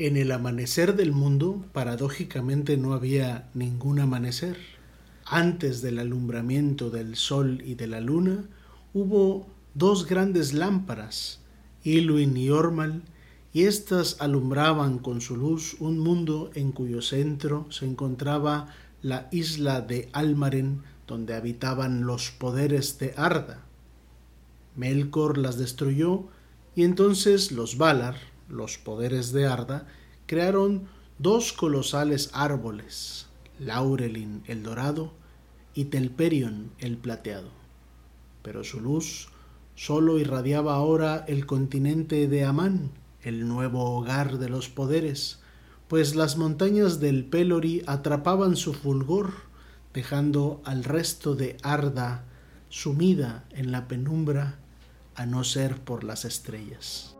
En el amanecer del mundo, paradójicamente no había ningún amanecer. Antes del alumbramiento del sol y de la luna, hubo dos grandes lámparas, Ilwin y Ormal, y éstas alumbraban con su luz un mundo en cuyo centro se encontraba la isla de Almaren, donde habitaban los poderes de Arda. Melkor las destruyó, y entonces los Valar, los poderes de Arda, crearon dos colosales árboles, Laurelin el dorado y Telperion el plateado. Pero su luz sólo irradiaba ahora el continente de Amán, el nuevo hogar de los poderes, pues las montañas del Pelori atrapaban su fulgor, dejando al resto de Arda sumida en la penumbra, a no ser por las estrellas.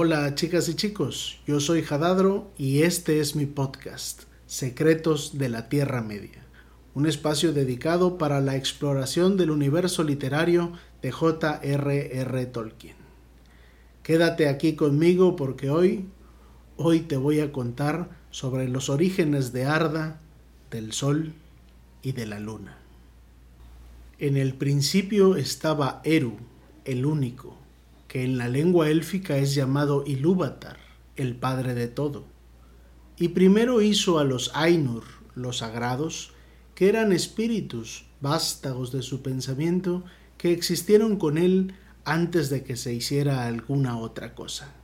Hola chicas y chicos, yo soy Jadadro y este es mi podcast, Secretos de la Tierra Media, un espacio dedicado para la exploración del universo literario de J.R.R. Tolkien. Quédate aquí conmigo porque hoy, hoy te voy a contar sobre los orígenes de Arda, del Sol y de la Luna. En el principio estaba Eru, el único, que en la lengua élfica es llamado Ilúvatar, el padre de todo. Y primero hizo a los Ainur, los sagrados, que eran espíritus vástagos de su pensamiento, que existieron con él antes de que se hiciera alguna otra cosa.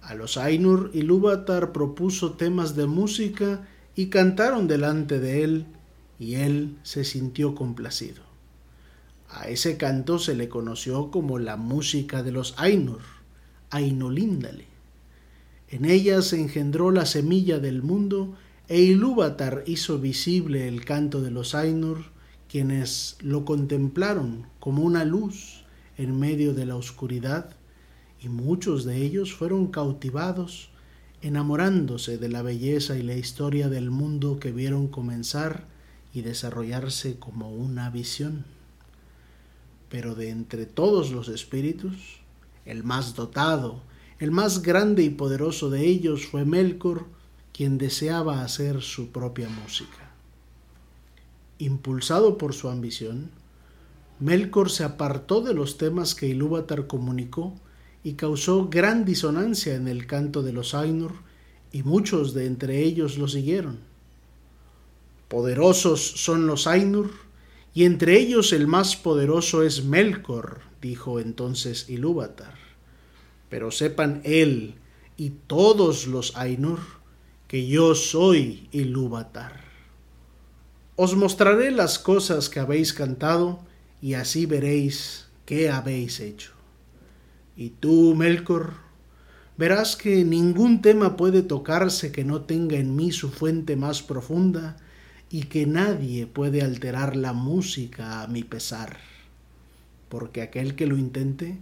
A los Ainur Ilúvatar propuso temas de música y cantaron delante de él, y él se sintió complacido. A ese canto se le conoció como la música de los Ainur, Ainolíndale. En ella se engendró la semilla del mundo e Ilúvatar hizo visible el canto de los Ainur, quienes lo contemplaron como una luz en medio de la oscuridad, y muchos de ellos fueron cautivados, enamorándose de la belleza y la historia del mundo que vieron comenzar y desarrollarse como una visión pero de entre todos los espíritus, el más dotado, el más grande y poderoso de ellos fue Melkor, quien deseaba hacer su propia música. Impulsado por su ambición, Melkor se apartó de los temas que Ilúvatar comunicó y causó gran disonancia en el canto de los Ainur, y muchos de entre ellos lo siguieron. Poderosos son los Ainur, y entre ellos el más poderoso es Melkor, dijo entonces Ilúvatar. Pero sepan él y todos los Ainur que yo soy Ilúvatar. Os mostraré las cosas que habéis cantado y así veréis qué habéis hecho. Y tú, Melkor, verás que ningún tema puede tocarse que no tenga en mí su fuente más profunda y que nadie puede alterar la música a mi pesar, porque aquel que lo intente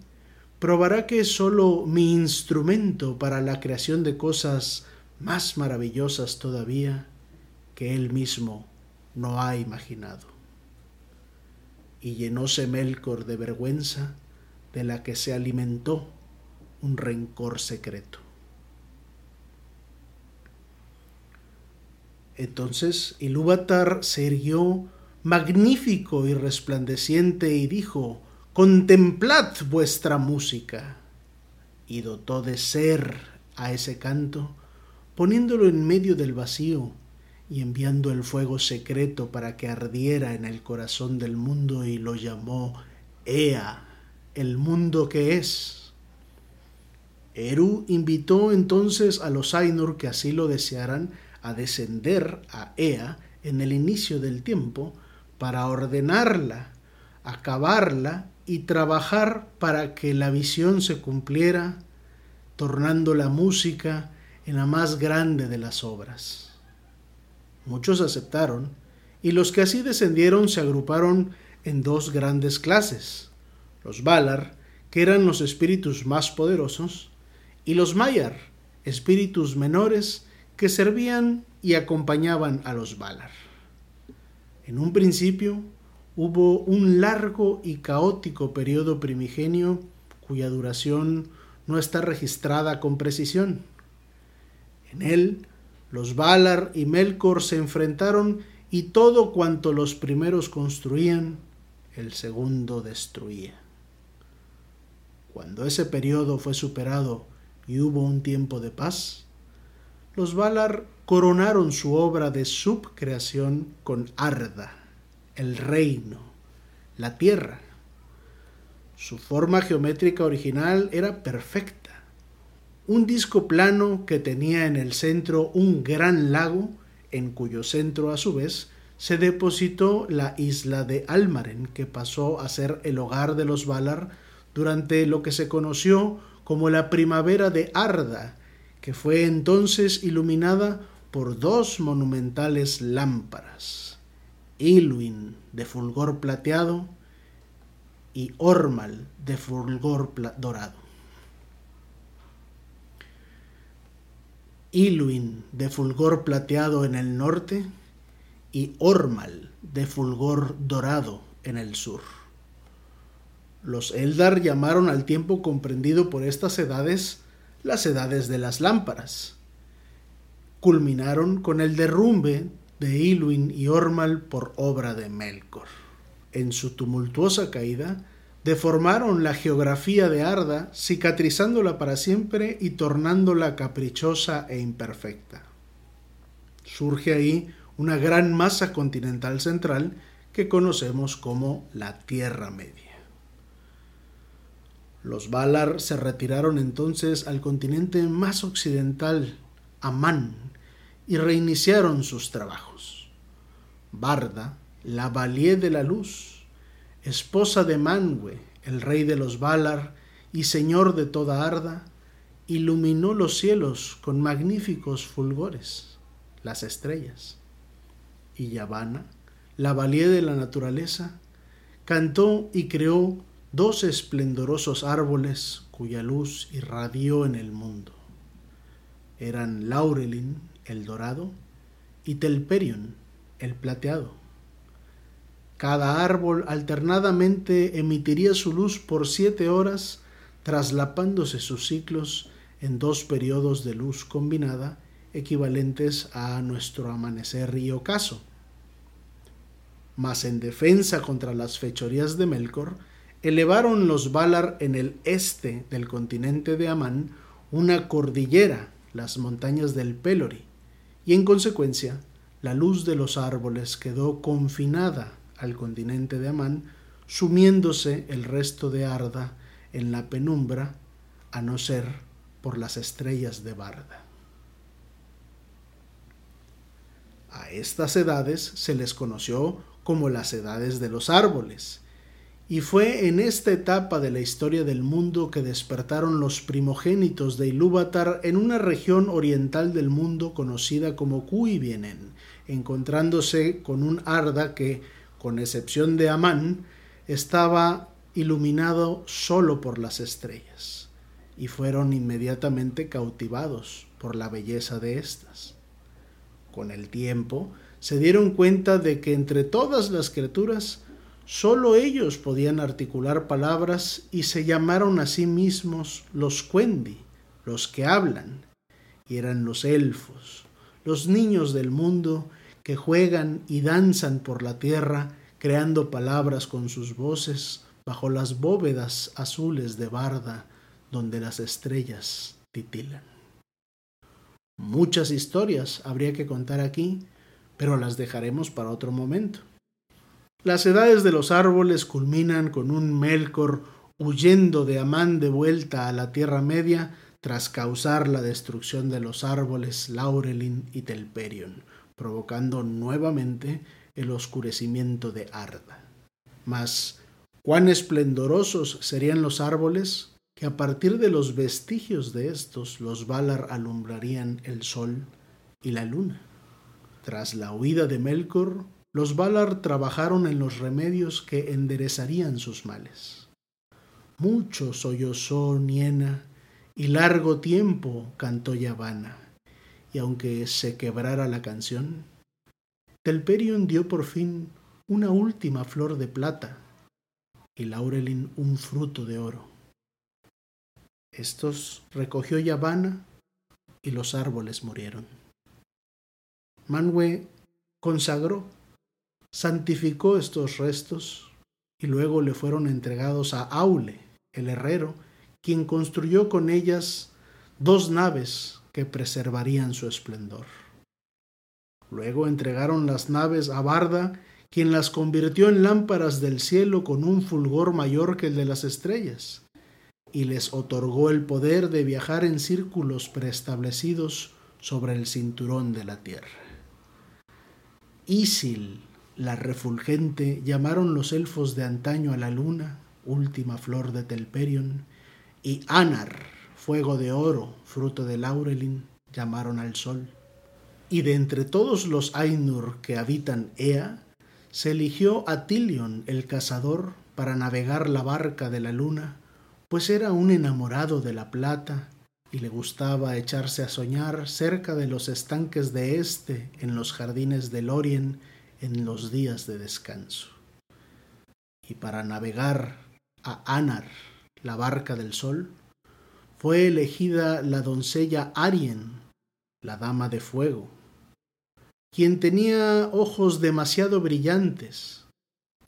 probará que es sólo mi instrumento para la creación de cosas más maravillosas todavía que él mismo no ha imaginado. Y llenóse Melkor de vergüenza de la que se alimentó un rencor secreto. Entonces Ilúvatar se irguió magnífico y resplandeciente, y dijo, Contemplad vuestra música. Y dotó de ser a ese canto, poniéndolo en medio del vacío y enviando el fuego secreto para que ardiera en el corazón del mundo y lo llamó Ea, el mundo que es. Eru invitó entonces a los Ainur que así lo desearan a descender a Ea en el inicio del tiempo para ordenarla, acabarla y trabajar para que la visión se cumpliera, tornando la música en la más grande de las obras. Muchos aceptaron, y los que así descendieron se agruparon en dos grandes clases, los Valar, que eran los espíritus más poderosos, y los Mayar, espíritus menores que servían y acompañaban a los Valar. En un principio hubo un largo y caótico periodo primigenio cuya duración no está registrada con precisión. En él, los Valar y Melkor se enfrentaron y todo cuanto los primeros construían, el segundo destruía. Cuando ese periodo fue superado y hubo un tiempo de paz, los Valar coronaron su obra de subcreación con Arda, el reino, la tierra. Su forma geométrica original era perfecta, un disco plano que tenía en el centro un gran lago, en cuyo centro a su vez se depositó la isla de Almaren, que pasó a ser el hogar de los Valar durante lo que se conoció como la primavera de Arda, que fue entonces iluminada por dos monumentales lámparas, Ilwin de fulgor plateado y Ormal de fulgor dorado. Ilwin de fulgor plateado en el norte y Ormal de fulgor dorado en el sur. Los Eldar llamaron al tiempo comprendido por estas edades las edades de las lámparas. Culminaron con el derrumbe de Ilwin y Ormal por obra de Melkor. En su tumultuosa caída, deformaron la geografía de Arda, cicatrizándola para siempre y tornándola caprichosa e imperfecta. Surge ahí una gran masa continental central que conocemos como la Tierra Media. Los Valar se retiraron entonces al continente más occidental, Amán, y reiniciaron sus trabajos. Barda, la Valier de la Luz, esposa de Manwë, el rey de los Valar y señor de toda Arda, iluminó los cielos con magníficos fulgores, las estrellas. Y Yavanna, la valía de la naturaleza, cantó y creó dos esplendorosos árboles cuya luz irradió en el mundo. Eran Laurelin, el dorado, y Telperion, el plateado. Cada árbol alternadamente emitiría su luz por siete horas, traslapándose sus ciclos en dos periodos de luz combinada equivalentes a nuestro amanecer y ocaso. Mas en defensa contra las fechorías de Melkor, elevaron los Valar en el este del continente de Amán una cordillera, las montañas del Pelori, y en consecuencia la luz de los árboles quedó confinada al continente de Amán, sumiéndose el resto de Arda en la penumbra, a no ser por las estrellas de Barda. A estas edades se les conoció como las edades de los árboles, y fue en esta etapa de la historia del mundo que despertaron los primogénitos de Ilúvatar en una región oriental del mundo conocida como Cuivienen, encontrándose con un Arda que, con excepción de Amán, estaba iluminado solo por las estrellas, y fueron inmediatamente cautivados por la belleza de éstas. Con el tiempo se dieron cuenta de que entre todas las criaturas sólo ellos podían articular palabras y se llamaron a sí mismos los Quendi, los que hablan, y eran los elfos, los niños del mundo que juegan y danzan por la tierra, creando palabras con sus voces bajo las bóvedas azules de barda donde las estrellas titilan. Muchas historias habría que contar aquí, pero las dejaremos para otro momento. Las edades de los árboles culminan con un Melkor huyendo de Amán de vuelta a la Tierra Media tras causar la destrucción de los árboles Laurelin y Telperion, provocando nuevamente el oscurecimiento de Arda. Mas, cuán esplendorosos serían los árboles que a partir de los vestigios de estos los Valar alumbrarían el sol y la luna. Tras la huida de Melkor, los Valar trabajaron en los remedios que enderezarían sus males. Mucho sollozó Niena y largo tiempo cantó Yavanna, y aunque se quebrara la canción, Telperion dio por fin una última flor de plata y Laurelin un fruto de oro. Estos recogió Yavanna y los árboles murieron. Manwë consagró, santificó estos restos y luego le fueron entregados a Aule, el herrero, quien construyó con ellas dos naves que preservarían su esplendor. Luego entregaron las naves a Barda, quien las convirtió en lámparas del cielo con un fulgor mayor que el de las estrellas, y les otorgó el poder de viajar en círculos preestablecidos sobre el cinturón de la tierra. Isil, la refulgente, llamaron los elfos de antaño a la luna, última flor de Telperion, y Anar, fuego de oro, fruto de Laurelin, llamaron al sol. Y de entre todos los Ainur que habitan Ea, se eligió a Tilion el cazador para navegar la barca de la luna, pues era un enamorado de la plata y le gustaba echarse a soñar cerca de los estanques de este en los jardines del Orien en los días de descanso. Y para navegar a Anar, la barca del sol, fue elegida la doncella Arien, la dama de fuego, quien tenía ojos demasiado brillantes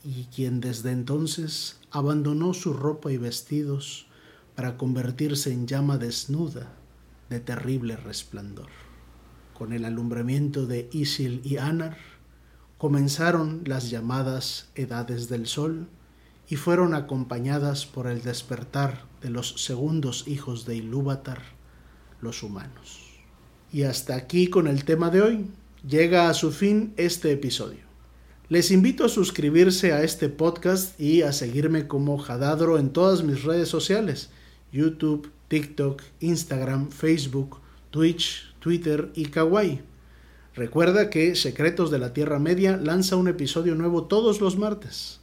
y quien desde entonces abandonó su ropa y vestidos para convertirse en llama desnuda de terrible resplandor. Con el alumbramiento de Isil y Anar comenzaron las llamadas edades del sol y fueron acompañadas por el despertar de los segundos hijos de Ilúvatar, los humanos. Y hasta aquí con el tema de hoy llega a su fin este episodio. Les invito a suscribirse a este podcast y a seguirme como Jadadro en todas mis redes sociales YouTube, TikTok, Instagram, Facebook, Twitch, Twitter y Kawaii. Recuerda que Secretos de la Tierra Media lanza un episodio nuevo todos los martes.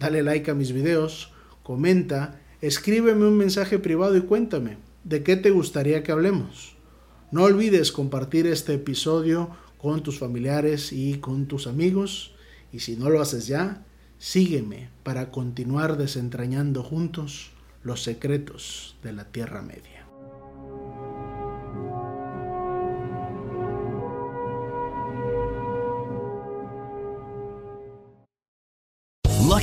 Dale like a mis videos, comenta, escríbeme un mensaje privado y cuéntame de qué te gustaría que hablemos. No olvides compartir este episodio con tus familiares y con tus amigos y si no lo haces ya, sígueme para continuar desentrañando juntos los secretos de la Tierra Media.